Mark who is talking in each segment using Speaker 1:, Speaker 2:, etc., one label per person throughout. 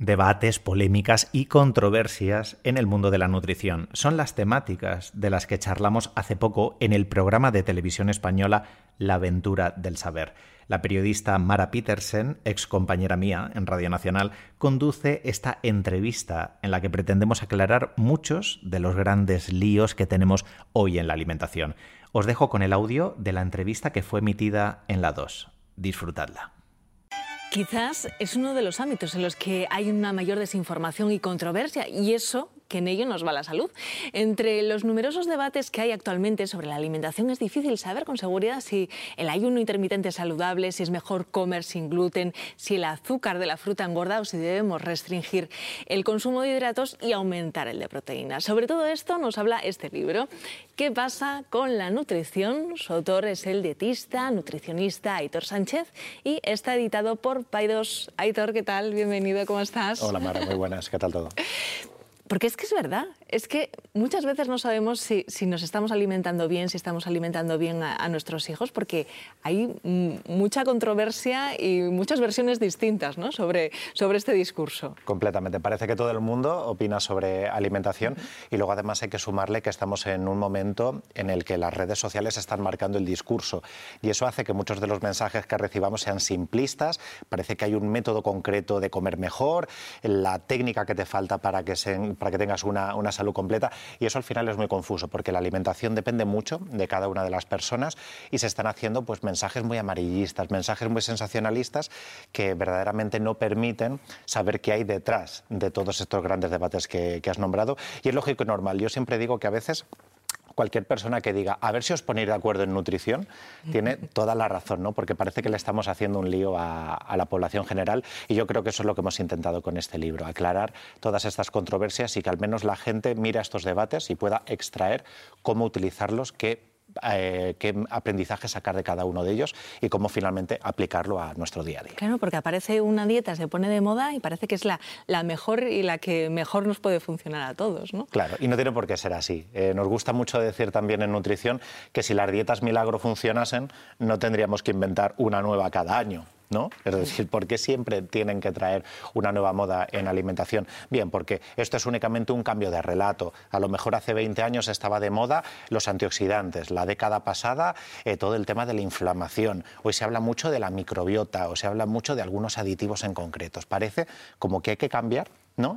Speaker 1: Debates, polémicas y controversias en el mundo de la nutrición son las temáticas de las que charlamos hace poco en el programa de televisión española La aventura del saber. La periodista Mara Petersen, ex compañera mía en Radio Nacional, conduce esta entrevista en la que pretendemos aclarar muchos de los grandes líos que tenemos hoy en la alimentación. Os dejo con el audio de la entrevista que fue emitida en la 2. Disfrutadla.
Speaker 2: Quizás es uno de los ámbitos en los que hay una mayor desinformación y controversia, y eso que en ello nos va la salud. Entre los numerosos debates que hay actualmente sobre la alimentación es difícil saber con seguridad si el ayuno intermitente es saludable, si es mejor comer sin gluten, si el azúcar de la fruta engorda o si debemos restringir el consumo de hidratos y aumentar el de proteínas. Sobre todo esto nos habla este libro. ¿Qué pasa con la nutrición? Su autor es el dietista, nutricionista Aitor Sánchez y está editado por Paidos. Aitor, ¿qué tal? Bienvenido, ¿cómo estás?
Speaker 3: Hola Mara, muy buenas, ¿qué tal todo?
Speaker 2: Porque es que es verdad, es que muchas veces no sabemos si, nos estamos alimentando bien, si estamos alimentando bien a, nuestros hijos, porque hay mucha controversia y muchas versiones distintas ¿no? sobre, sobre este discurso.
Speaker 3: Completamente, parece que todo el mundo opina sobre alimentación y luego además hay que sumarle que estamos en un momento en el que las redes sociales están marcando el discurso y eso hace que muchos de los mensajes que recibamos sean simplistas, parece que hay un método concreto de comer mejor, la técnica que te falta para que se para que tengas una, una, salud completa. Y eso al final es muy confuso, porque la alimentación depende mucho de cada una de las personas y se están haciendo pues, mensajes muy amarillistas, mensajes muy sensacionalistas que verdaderamente no permiten saber qué hay detrás de todos estos grandes debates que, que has nombrado. Y es lógico y normal. Yo siempre digo que a veces cualquier persona que diga, a ver si os ponéis de acuerdo en nutrición, tiene toda la razón, ¿no? Porque parece que le estamos haciendo un lío a, a, la población general y yo creo que eso es lo que hemos intentado con este libro, aclarar todas estas controversias y que al menos la gente mire estos debates y pueda extraer cómo utilizarlos, qué eh, qué aprendizaje sacar de cada uno de ellos y cómo finalmente aplicarlo a nuestro día a día.
Speaker 2: Claro, porque aparece una dieta, se pone de moda y parece que es la, la mejor y la que mejor nos puede funcionar a todos. ¿no?
Speaker 3: Claro, y no tiene por qué ser así. Eh, nos gusta mucho decir también en nutrición que si las dietas milagro funcionasen, no tendríamos que inventar una nueva cada año. ¿No? Es decir, ¿por qué siempre tienen que traer una nueva moda en alimentación? Bien, porque esto es únicamente un cambio de relato. A lo mejor hace 20 años estaba de moda los antioxidantes, la década pasada eh, todo el tema de la inflamación. Hoy se habla mucho de la microbiota o se habla mucho de algunos aditivos en concretos. Parece como que hay que cambiar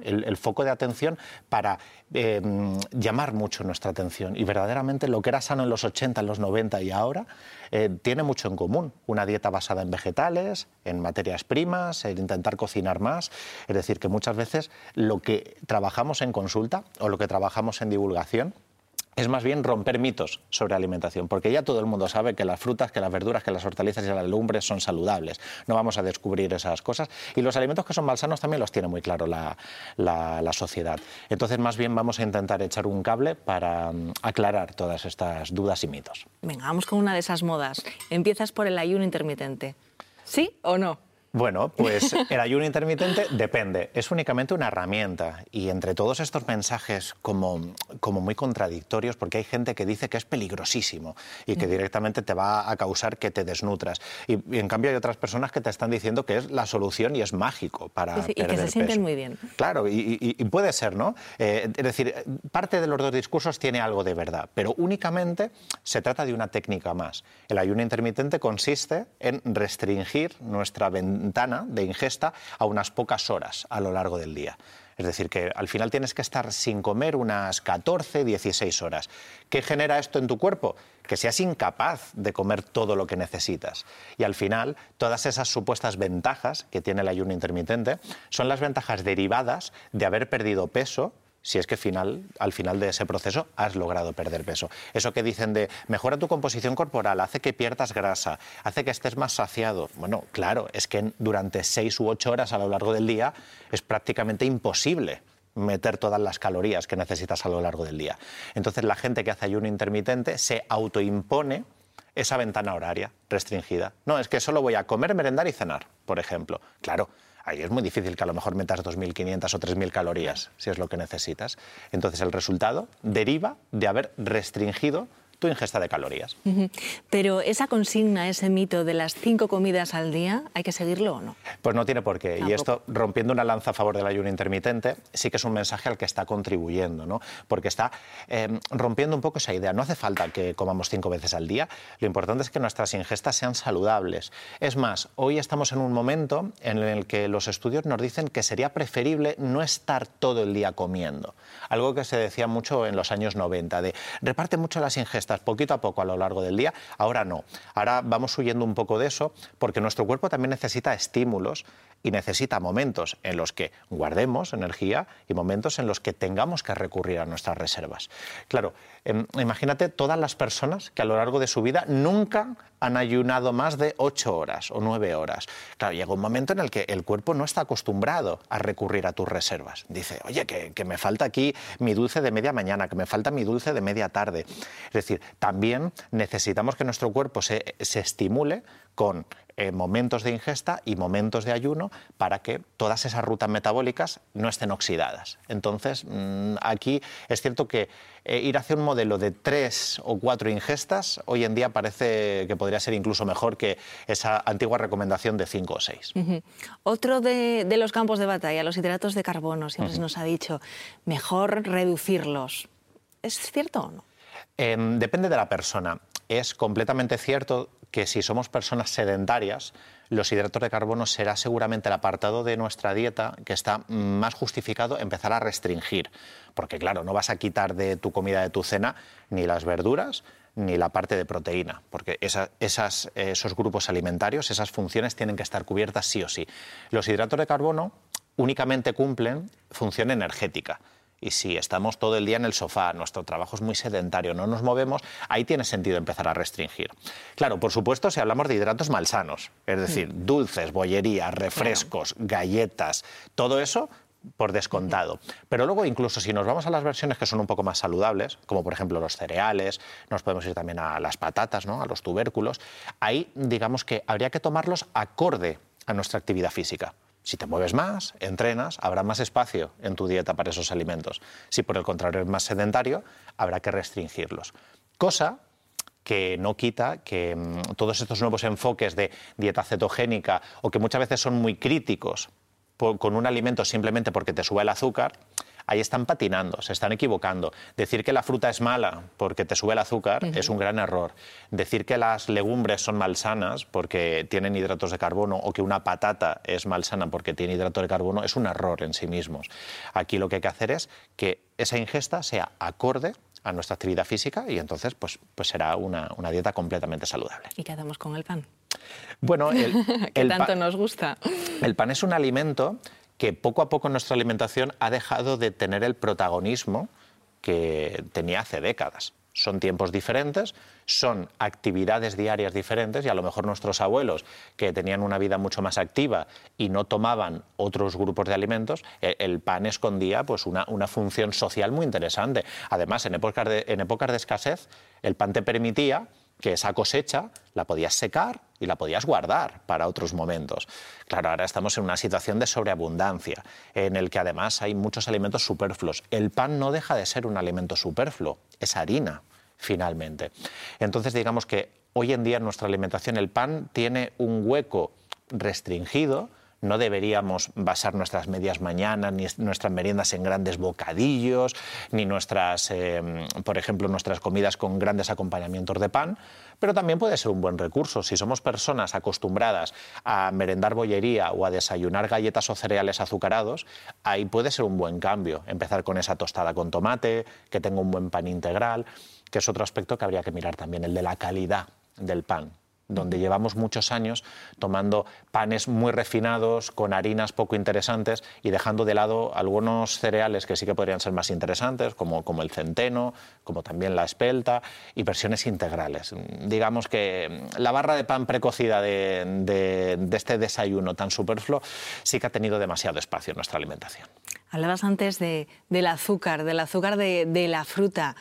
Speaker 3: el, foco de atención para em, llamar mucho nuestra atención. Y verdaderamente lo que era sano en los 80, en los 90 y ahora eh, tiene mucho en común. Una dieta basada en vegetales, en materias primas, en intentar cocinar más. Es decir, que muchas veces lo que trabajamos en consulta o lo que trabajamos en divulgación es más bien romper mitos sobre alimentación, porque ya todo el mundo sabe que las frutas, que las verduras, que las hortalizas y las legumbres son saludables. No vamos a descubrir esas cosas. Y los alimentos que son malsanos también los tiene muy claro la, la, sociedad. Entonces, más bien vamos a intentar echar un cable para mm, aclarar todas estas dudas y mitos.
Speaker 2: Venga, vamos con una de esas modas. Empiezas por el ayuno intermitente. ¿Sí o no?
Speaker 3: Bueno, pues el ayuno intermitente depende, es únicamente una herramienta y entre todos estos mensajes como, como muy contradictorios, porque hay gente que dice que es peligrosísimo y que directamente te va a causar que te desnutras. Y, en cambio hay otras personas que te están diciendo que es la solución y es mágico para...
Speaker 2: y que se sienten muy bien.
Speaker 3: Claro, y, puede ser, ¿no? Eh, es decir, parte de los dos discursos tiene algo de verdad, pero únicamente se trata de una técnica más. El ayuno intermitente consiste en restringir nuestra de ingesta a unas pocas horas a lo largo del día. Es decir, que al final tienes que estar sin comer unas 14, 16 horas. ¿Qué genera esto en tu cuerpo? Que seas incapaz de comer todo lo que necesitas. Y al final, todas esas supuestas ventajas que tiene el ayuno intermitente son las ventajas derivadas de haber perdido peso si es que al final de ese proceso has logrado perder peso. Eso que dicen de mejora tu composición corporal, hace que pierdas grasa, hace que estés más saciado. Bueno, claro, es que durante seis u ocho horas a lo largo del día es prácticamente imposible meter todas las calorías que necesitas a lo largo del día. Entonces la gente que hace ayuno intermitente se autoimpone esa ventana horaria restringida. No, es que solo voy a comer, merendar y cenar, por ejemplo. Claro, ahí es muy difícil que a lo mejor metas 2.500 o 3.000 calorías, si es lo que necesitas. Entonces el resultado deriva de haber restringido ingesta de calorías.
Speaker 2: Pero esa consigna, ese mito de las cinco comidas al día, ¿hay que seguirlo o no?
Speaker 3: Pues no tiene por qué. Y esto, rompiendo una lanza a favor del ayuno intermitente, sí que es un mensaje al que está contribuyendo, ¿no? Porque está em, rompiendo un poco esa idea. No hace falta que comamos cinco veces al día. Lo importante es que nuestras ingestas sean saludables. Es más, hoy estamos en un momento en el que los estudios nos dicen que sería preferible no estar todo el día comiendo. Algo que se decía mucho en los años 90, de reparte mucho las ingestas poquito a poco a lo largo del día. Ahora no. Ahora vamos huyendo un poco de eso porque nuestro cuerpo también necesita estímulos y necesita momentos en los que guardemos energía y momentos en los que tengamos que recurrir a nuestras reservas. Claro, em, imagínate todas las personas que a lo largo de su vida nunca han ayunado más de ocho horas o nueve horas. Claro, llega un momento en el que el cuerpo no está acostumbrado a recurrir a tus reservas. Dice, oye, que, que me falta aquí mi dulce de media mañana, que me falta mi dulce de media tarde. Es decir, también necesitamos que nuestro cuerpo se, se estimule con eh, momentos de ingesta y momentos de ayuno para que todas esas rutas metabólicas no estén oxidadas. Entonces, mm, aquí es cierto que eh, ir hacia un modelo de tres o cuatro ingestas hoy en día parece que podría ser incluso mejor que esa antigua recomendación de cinco o seis.
Speaker 2: Otro de, los campos de batalla, los hidratos de carbono, siempre se nos ha dicho, mejor reducirlos. ¿Es cierto o no?
Speaker 3: Em, depende de la persona. Es completamente cierto que si somos personas sedentarias, los hidratos de carbono será seguramente el apartado de nuestra dieta que está más justificado empezar a restringir. Porque claro, no vas a quitar de tu comida de tu cena ni las verduras ni la parte de proteína, porque esas, esos grupos alimentarios, esas funciones tienen que estar cubiertas sí o sí. Los hidratos de carbono únicamente cumplen función energética. Y si estamos todo el día en el sofá, nuestro trabajo es muy sedentario, no nos movemos, ahí tiene sentido empezar a restringir. Claro, por supuesto, si hablamos de hidratos malsanos, es decir, mm. dulces, bollería, refrescos, galletas, todo eso por descontado. Pero luego, incluso si nos vamos a las versiones que son un poco más saludables, como por ejemplo los cereales, nos podemos ir también a las patatas, ¿no? a los tubérculos, ahí digamos que habría que tomarlos acorde a nuestra actividad física. Si te mueves más, entrenas, habrá más espacio en tu dieta para esos alimentos. Si por el contrario es más sedentario, habrá que restringirlos. Cosa que no quita que mm, todos estos nuevos enfoques de dieta cetogénica o que muchas veces son muy críticos con un alimento simplemente porque te sube el azúcar, ahí están patinando, se están equivocando. Decir que la fruta es mala porque te sube el azúcar es un gran error. Decir que las legumbres son malsanas porque tienen hidratos de carbono o que una patata es malsana porque tiene hidratos de carbono es un error en sí mismos. Aquí lo que hay que hacer es que esa ingesta sea acorde a nuestra actividad física y entonces pues, pues será una, dieta completamente saludable.
Speaker 2: ¿Y qué hacemos con el pan?
Speaker 3: Bueno,
Speaker 2: el, que tanto nos gusta.
Speaker 3: El pan es un alimento que poco a poco nuestra alimentación ha dejado de tener el protagonismo que tenía hace décadas. Son tiempos diferentes, son actividades diarias diferentes y a lo mejor nuestros abuelos, que tenían una vida mucho más activa y no tomaban otros grupos de alimentos, e, el pan escondía pues, una, una función social muy interesante. Además, en épocas en épocas de escasez, el pan te permitía que esa cosecha la podías secar y la podías guardar para otros momentos. Claro, ahora estamos en una situación de sobreabundancia, en el que además hay muchos alimentos superfluos. El pan no deja de ser un alimento superfluo, es harina, finalmente. Entonces, digamos que hoy en día en nuestra alimentación el pan tiene un hueco restringido, no deberíamos basar nuestras medias mañanas ni nuestras meriendas en grandes bocadillos, ni nuestras, em, por ejemplo, nuestras comidas con grandes acompañamientos de pan, pero también puede ser un buen recurso. Si somos personas acostumbradas a merendar bollería o a desayunar galletas o cereales azucarados, ahí puede ser un buen cambio. Empezar con esa tostada con tomate, que tenga un buen pan integral, que es otro aspecto que habría que mirar también, el de la calidad del pan donde llevamos muchos años tomando panes muy refinados, con harinas poco interesantes y dejando de lado algunos cereales que sí que podrían ser más interesantes, como, como el centeno, como también la espelta, y versiones integrales. Digamos que la barra de pan precocida de, de este desayuno tan superfluo sí que ha tenido demasiado espacio en nuestra alimentación.
Speaker 2: Hablabas antes de, del azúcar, del azúcar de, la fruta.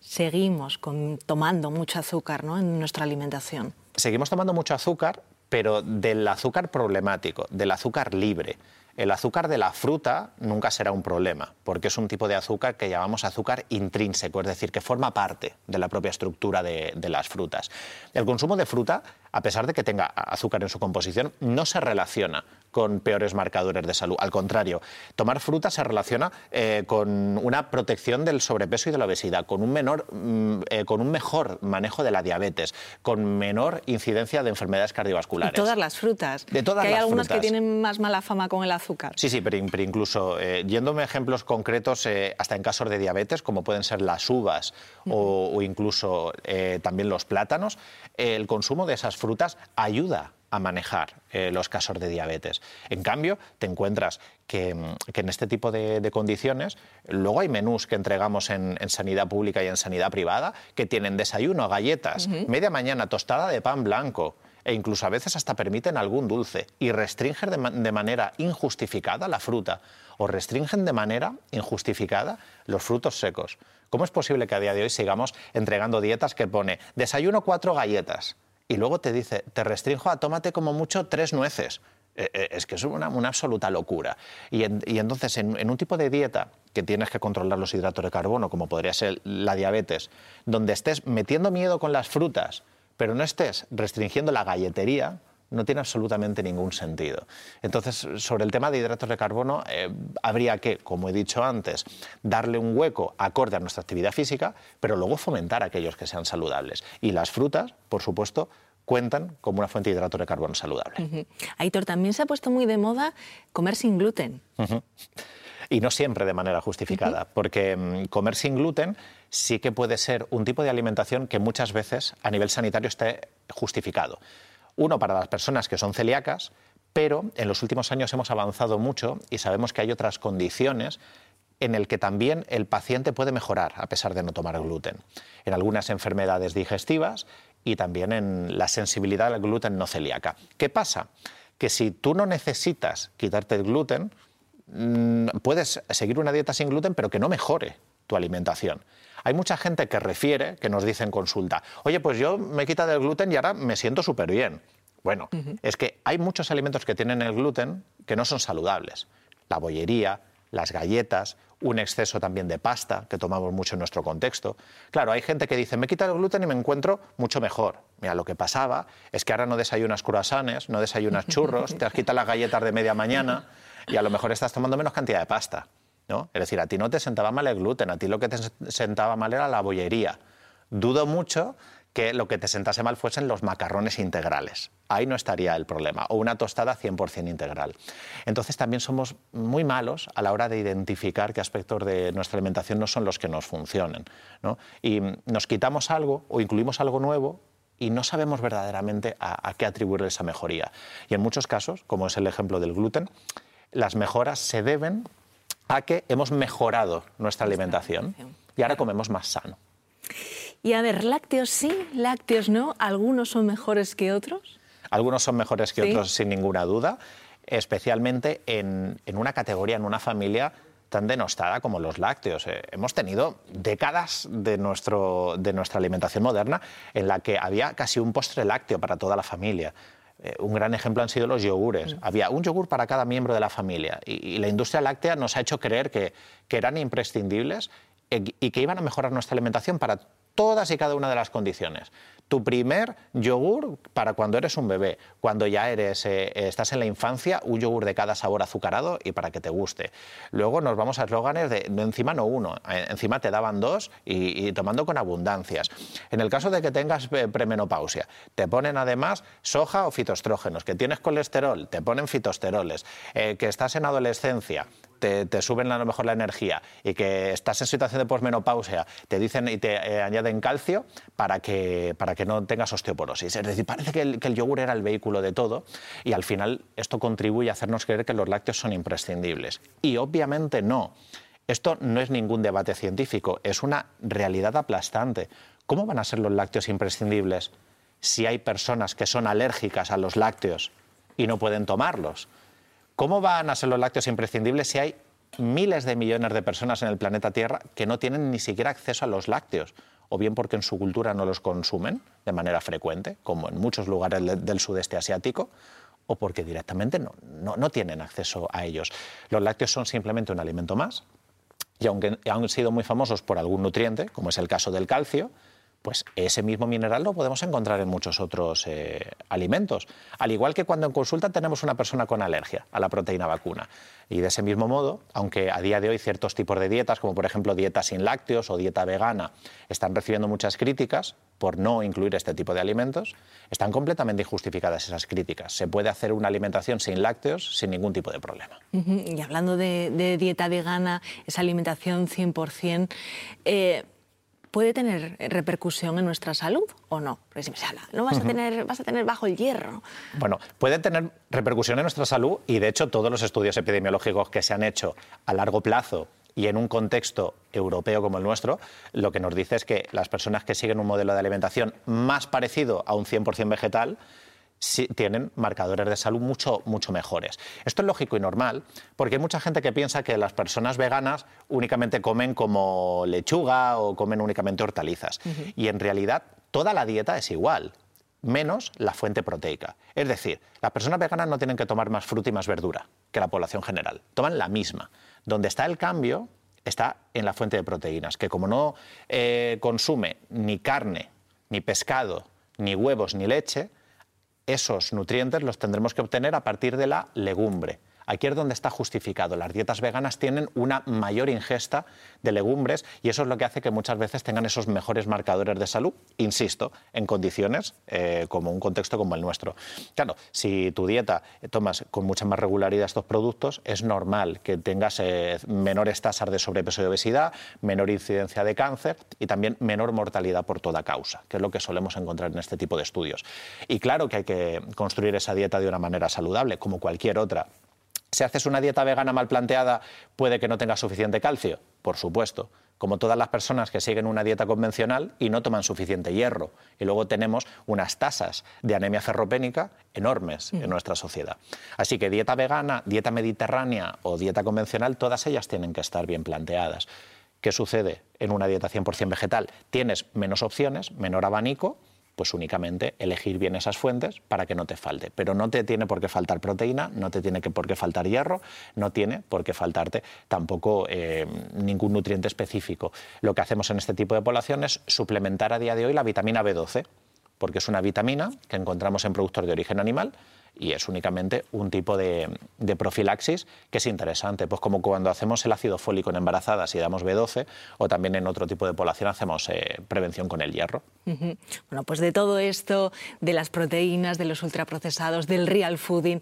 Speaker 2: Seguimos tomando mucho azúcar ¿no? en nuestra alimentación.
Speaker 3: Seguimos tomando mucho azúcar, pero del azúcar problemático, del azúcar libre. El azúcar de la fruta nunca será un problema, porque es un tipo de azúcar que llamamos azúcar intrínseco, es decir, que forma parte de la propia estructura de, las frutas. El consumo de fruta a pesar de que tenga azúcar en su composición, no se relaciona con peores marcadores de salud. Al contrario, tomar fruta se relaciona eh, con una protección del sobrepeso y de la obesidad, con un, menor, mm, eh, con un mejor manejo de la diabetes, con menor incidencia de enfermedades cardiovasculares.
Speaker 2: De todas las frutas.
Speaker 3: De todas
Speaker 2: que hay
Speaker 3: algunas
Speaker 2: que tienen más mala fama con el azúcar.
Speaker 3: Sí, sí, pero, incluso eh, yéndome a ejemplos concretos, hasta en casos de diabetes, como pueden ser las uvas o, incluso también los plátanos, el consumo de esas frutas ayuda a manejar eh, los casos de diabetes. En cambio, te encuentras que, mm, en este tipo de, condiciones, luego hay menús que entregamos en, sanidad pública y en sanidad privada que tienen desayuno, galletas, media mañana tostada de pan blanco e incluso a veces hasta permiten algún dulce y restringen de, manera injustificada la fruta o restringen de manera injustificada los frutos secos. ¿Cómo es posible que a día de hoy sigamos entregando dietas que pone desayuno cuatro galletas y luego te dice te restringo a tómate como mucho tres nueces? Eh, eh, es que es una, absoluta locura. Y, entonces, en, un tipo de dieta que tienes que controlar los hidratos de carbono, como podría ser la diabetes, donde estés metiendo miedo con las frutas, pero no estés restringiendo la galletería, no tiene absolutamente ningún sentido. Entonces, sobre el tema de hidratos de carbono, eh, habría que, como he dicho antes, darle un hueco acorde a nuestra actividad física, pero luego fomentar aquellos que sean saludables. Y las frutas, por supuesto, cuentan como una fuente de hidratos de carbono saludable.
Speaker 2: Aitor, también se ha puesto muy de moda comer sin gluten.
Speaker 3: Y no siempre de manera justificada, porque mm, comer sin gluten sí que puede ser un tipo de alimentación que muchas veces a nivel sanitario esté justificado. Uno, para las personas que son celíacas, pero en los últimos años hemos avanzado mucho y sabemos que hay otras condiciones en el que también el paciente puede mejorar a pesar de no tomar gluten. En algunas enfermedades digestivas y también en la sensibilidad al gluten no celíaca. ¿Qué pasa? Que si tú no necesitas quitarte el gluten, mm, puedes seguir una dieta sin gluten, pero que no mejore tu alimentación. Hay mucha gente que refiere, que nos dice en consulta, oye, pues yo me he quitado el gluten y ahora me siento súper bien. Bueno, es que hay muchos alimentos que tienen el gluten que no son saludables. La bollería, las galletas, un exceso también de pasta, que tomamos mucho en nuestro contexto. Claro, hay gente que dice, me he quitado el gluten y me encuentro mucho mejor. Mira, lo que pasaba es que ahora no desayunas croissants, no desayunas churros, te has quitado las galletas de media mañana y a lo mejor estás tomando menos cantidad de pasta. ¿No? Es decir, a ti no te sentaba mal el gluten, a ti lo que te sentaba mal era la bollería. Dudo mucho que lo que te sentase mal fuesen los macarrones integrales. Ahí no estaría el problema. O una tostada 100% integral. Entonces también somos muy malos a la hora de identificar qué aspectos de nuestra alimentación no son los que nos funcionen. Y nos quitamos algo o incluimos algo nuevo y no sabemos verdaderamente a, a qué atribuir esa mejoría. Y en muchos casos, como es el ejemplo del gluten, las mejoras se deben a que hemos mejorado nuestra alimentación y ahora comemos más sano.
Speaker 2: Y a ver, lácteos sí, lácteos no, ¿algunos son mejores que otros?
Speaker 3: Algunos son mejores que otros sin ninguna duda, especialmente en, una categoría, en una familia tan denostada como los lácteos. Eh, hemos tenido décadas de, nuestro, de nuestra alimentación moderna en la que había casi un postre lácteo para toda la familia. Eh, un gran ejemplo han sido los yogures. Había un yogur para cada miembro de la familia y, la industria láctea nos ha hecho creer que, que eran imprescindibles eh, y que iban a mejorar nuestra alimentación para todas y cada una de las condiciones tu primer yogur para cuando eres un bebé, cuando ya eres, eh, estás en la infancia, un yogur de cada sabor azucarado y para que te guste. Luego nos vamos a eslóganes de, encima no uno, eh, encima te daban dos y, tomando con abundancias. En el caso de que tengas eh, premenopausia, te ponen además soja o fitoestrógenos, que tienes colesterol, te ponen fitosteroles, que estás en adolescencia, te, suben a lo mejor la energía y que estás en situación de posmenopausia, te dicen y te añaden calcio para que, para que no tengas osteoporosis. Es decir, parece que el, yogur era el vehículo de todo y al final esto contribuye a hacernos creer que los lácteos son imprescindibles. Y obviamente no. Esto no es ningún debate científico, es una realidad aplastante. ¿Cómo van a ser los lácteos imprescindibles si hay personas que son alérgicas a los lácteos y no pueden tomarlos? ¿Cómo van a ser los lácteos imprescindibles si hay miles de millones de personas en el planeta Tierra que no tienen ni siquiera acceso a los lácteos, o bien porque en su cultura no los consumen de manera frecuente, como en muchos lugares del sudeste asiático, o porque directamente no, no, tienen acceso a ellos. Los lácteos son simplemente un alimento más, y aunque han sido muy famosos por algún nutriente, como es el caso del calcio, pues ese mismo mineral lo podemos encontrar en muchos otros eh, alimentos. Al igual que cuando en consulta tenemos una persona con alergia a la proteína vacuna. Y de ese mismo modo, aunque a día de hoy ciertos tipos de dietas, como por ejemplo dieta sin lácteos o dieta vegana, están recibiendo muchas críticas por no incluir este tipo de alimentos, están completamente injustificadas esas críticas. Se puede hacer una alimentación sin lácteos sin ningún tipo de problema.
Speaker 2: Y hablando de, dieta vegana, esa alimentación 100%, eh, ¿puede tener repercusión en nuestra salud o no? Porque si me no vas a, tener, vas a tener bajo el hierro.
Speaker 3: Bueno, puede tener repercusión en nuestra salud y de hecho todos los estudios epidemiológicos que se han hecho a largo plazo y en un contexto europeo como el nuestro, lo que nos dice es que las personas que siguen un modelo de alimentación más parecido a un 100% vegetal, tienen marcadores de salud mucho, mucho mejores. Esto es lógico y normal, porque hay mucha gente que piensa que las personas veganas únicamente comen como lechuga o comen únicamente hortalizas. Y en realidad toda la dieta es igual menos la fuente proteica. Es decir, las personas veganas no tienen que tomar más fruta y más verdura que la población general. Toman la misma. Donde está el cambio está en la fuente de proteínas, que como no eh, consume ni carne, ni pescado, ni huevos, ni leche, esos nutrientes los tendremos que obtener a partir de la legumbre. Aquí es donde está justificado. Las dietas veganas tienen una mayor ingesta de legumbres y eso es lo que hace que muchas veces tengan esos mejores marcadores de salud, insisto, en condiciones eh, como un contexto como el nuestro. Claro, si tu dieta tomas con mucha más regularidad estos productos, es normal que tengas eh, menores tasas de sobrepeso y obesidad, menor incidencia de cáncer y también menor mortalidad por toda causa, que es lo que solemos encontrar en este tipo de estudios. Y claro que hay que construir esa dieta de una manera saludable, como cualquier otra si haces una dieta vegana mal planteada, puede que no tengas suficiente calcio, por supuesto, como todas las personas que siguen una dieta convencional y no toman suficiente hierro. Y luego tenemos unas tasas de anemia ferropénica enormes en nuestra sociedad. Así que dieta vegana, dieta mediterránea o dieta convencional, todas ellas tienen que estar bien planteadas. ¿Qué sucede en una dieta 100% vegetal? Tienes menos opciones, menor abanico, pues únicamente elegir bien esas fuentes para que no te falte. Pero no te tiene por qué faltar proteína, no te tiene por qué faltar hierro, no tiene por qué faltarte tampoco eh, ningún nutriente específico. Lo que hacemos en este tipo de población es suplementar a día de hoy la vitamina B12, porque es una vitamina que encontramos en productos de origen animal y es únicamente un tipo de, profilaxis que es interesante, pues como cuando hacemos el ácido fólico en embarazadas y damos B12 o también en otro tipo de población hacemos eh, prevención con el hierro.
Speaker 2: Bueno, pues de todo esto, de las proteínas, de los ultraprocesados, del real fooding,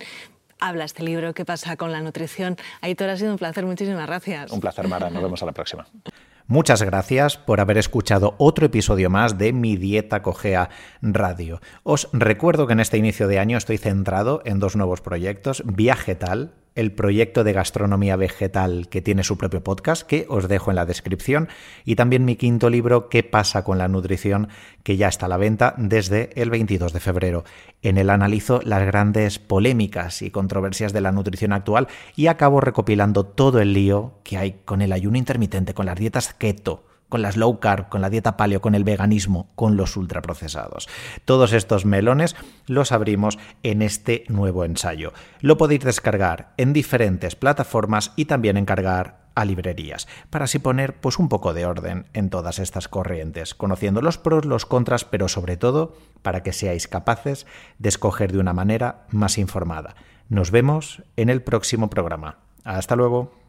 Speaker 2: habla este libro, ¿Qué pasa con la nutrición? Aitor, ha sido un placer, muchísimas gracias.
Speaker 3: Un placer, Mara, nos vemos a la próxima.
Speaker 1: Muchas gracias por haber escuchado otro episodio más de Mi Dieta Cogea Radio. Os recuerdo que en este inicio de año estoy centrado en dos nuevos proyectos, Viajetal, el proyecto de gastronomía vegetal que tiene su propio podcast, que os dejo en la descripción, y también mi quinto libro, ¿Qué pasa con la nutrición?, que ya está a la venta desde el 22 de febrero. En él analizo las grandes polémicas y controversias de la nutrición actual y acabo recopilando todo el lío que hay con el ayuno intermitente, con las dietas keto, con las low carb, con la dieta paleo, con el veganismo, con los ultraprocesados. Todos estos melones los abrimos en este nuevo ensayo. Lo podéis descargar en diferentes plataformas y también encargar a librerías, para así poner pues un poco de orden en todas estas corrientes, conociendo los pros, los contras, pero sobre todo para que seáis capaces de escoger de una manera más informada. Nos vemos en el próximo programa. Hasta luego.